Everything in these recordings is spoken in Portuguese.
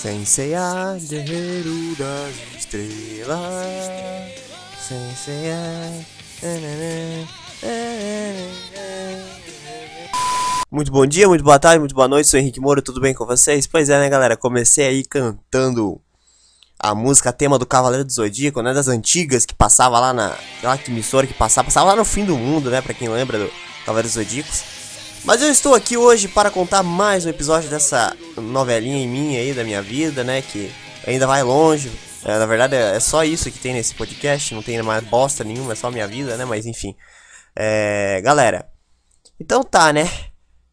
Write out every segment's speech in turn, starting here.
Senseiá, guerreiro das estrelas. Senseiá. Muito bom dia, muito boa tarde, muito boa noite, sou Henrique Moura, tudo bem com vocês? Pois é, né, galera? Comecei aí cantando a música tema do Cavaleiro do Zodíaco, né? Das antigas que passava lá na. Lá que emissora que passava, passava lá no fim do mundo, né? Pra quem lembra do Cavaleiro dos Zodíacos. Mas eu estou aqui hoje para contar mais um episódio dessa novelinha em mim aí da minha vida, né? Que ainda vai longe. É, na verdade é só isso que tem nesse podcast, não tem mais bosta nenhuma, é só minha vida, né? Mas enfim. É, galera, então tá, né?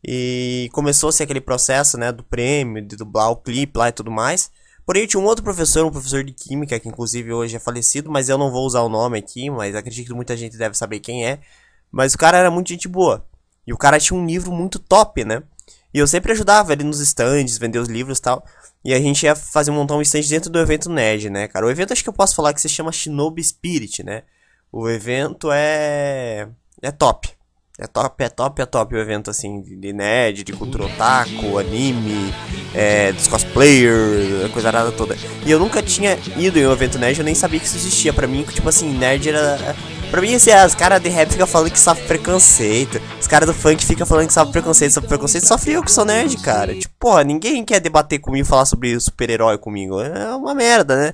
E começou-se aquele processo, né? Do prêmio, de dublar o clipe lá e tudo mais. Porém, tinha um outro professor, um professor de química, que inclusive hoje é falecido, mas eu não vou usar o nome aqui, mas acredito que muita gente deve saber quem é. Mas o cara era muito gente boa. E o cara tinha um livro muito top, né? E eu sempre ajudava ele nos stands, vender os livros e tal. E a gente ia fazer montar um stand dentro do evento Nerd, né, cara? O evento acho que eu posso falar que se chama Shinobi Spirit, né? O evento é. é top. É top, é top, é top o evento, assim, de nerd, de cultura otaku, anime, é, dos cosplayers, a coisa nada toda. E eu nunca tinha ido em um evento nerd, eu nem sabia que isso existia. Pra mim, tipo assim, nerd era... Pra mim, assim, os caras de rap ficam falando que sofre preconceito, os caras do funk ficam falando que sofre preconceito, sofre preconceito, só eu que sou nerd, cara. Tipo, porra, ninguém quer debater comigo, falar sobre super-herói comigo. É uma merda, né?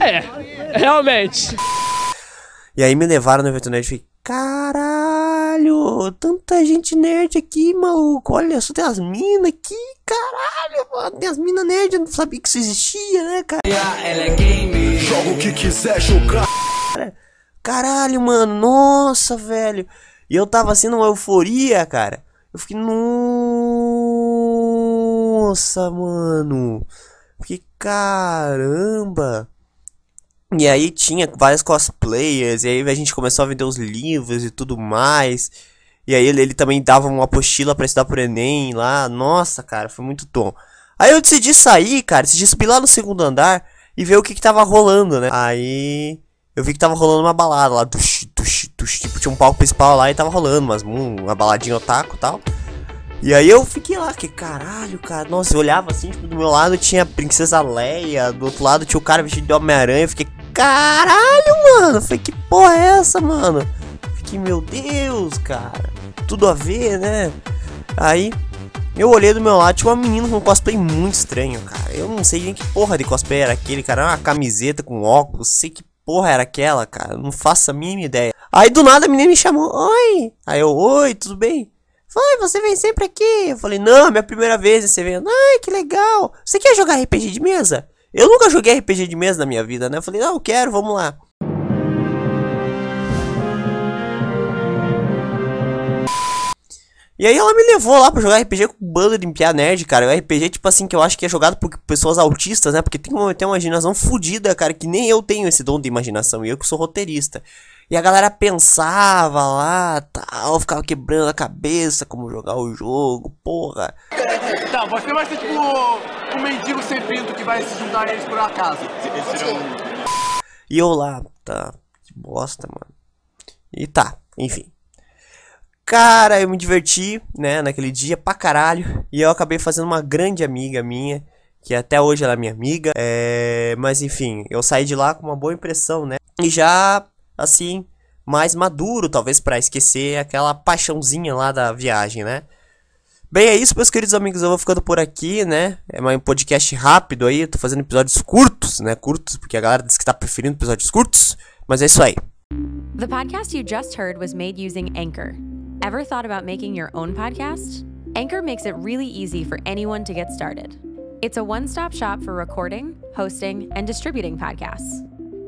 É, realmente. E aí me levaram no evento nerd e fiquei, caralho, tanta gente nerd aqui, maluco. Olha, só tem as minas aqui, caralho, mano. Tem as minas nerd, eu não sabia que isso existia, né, cara? Joga o que quiser jogar. Caralho, mano, nossa, velho. E eu tava assim numa euforia, cara. Eu fiquei, nossa, mano. Fiquei, caramba. E aí tinha vários cosplayers, e aí a gente começou a vender os livros e tudo mais. E aí ele, ele também dava uma apostila pra estudar pro Enem lá. Nossa, cara, foi muito tom. Aí eu decidi sair, cara, decidi subir lá no segundo andar e ver o que que tava rolando, né? Aí eu vi que tava rolando uma balada lá, tush, tipo, tinha um palco principal lá e tava rolando umas, uma baladinha otaku e tal. E aí eu fiquei lá, que caralho, cara. Nossa, eu olhava assim, tipo, do meu lado tinha a Princesa Leia, do outro lado tinha o cara vestido de Homem-Aranha. Eu fiquei, caralho, mano. Falei, que porra é essa, mano? Fiquei, meu Deus, cara. Tudo a ver, né? Aí eu olhei do meu lado, tinha uma menina com um cosplay muito estranho, cara. Eu não sei nem que porra de cosplay era aquele, cara. Uma camiseta com óculos, sei que porra era aquela, cara. Não faço a mínima ideia. Aí do nada a menina me chamou, oi. Aí eu, oi, tudo bem? Foi, você vem sempre aqui. Eu falei, não, é minha primeira vez nesse evento. Ai, que legal. Você quer jogar RPG de mesa? Eu nunca joguei RPG de mesa na minha vida, né? Falei, não, eu quero, vamos lá. E aí ela me levou lá pra jogar RPG com o bando de Piá Nerd, cara. O RPG, tipo assim, que eu acho que é jogado por pessoas autistas, né? Porque tem uma, tem uma imaginação fodida, cara, que nem eu tenho esse dom de imaginação. E eu que sou roteirista. E a galera pensava lá, tal, ficava quebrando a cabeça como jogar o jogo, porra. Tá, você vai ser tipo um mendigo sem pinto que vai se juntar a eles por acaso. Esse é um... E eu lá, tá, que bosta, mano. E tá, enfim. Cara, eu me diverti, né, naquele dia pra caralho. E eu acabei fazendo uma grande amiga minha, que até hoje ela é minha amiga. É... Mas enfim, eu saí de lá com uma boa impressão, né? E já assim, mais maduro, talvez para esquecer aquela paixãozinha lá da viagem, né? Bem, é isso, meus queridos amigos. Eu vou ficando por aqui, né? É um podcast rápido aí. Eu tô fazendo episódios curtos, né? Curtos, porque a galera diz que tá preferindo episódios curtos. Mas é isso aí. The podcast you just heard was made using Anchor. Ever thought about making your own podcast? Anchor makes it really easy for anyone to get started. It's a one stop shop for recording, hosting, and distributing podcasts.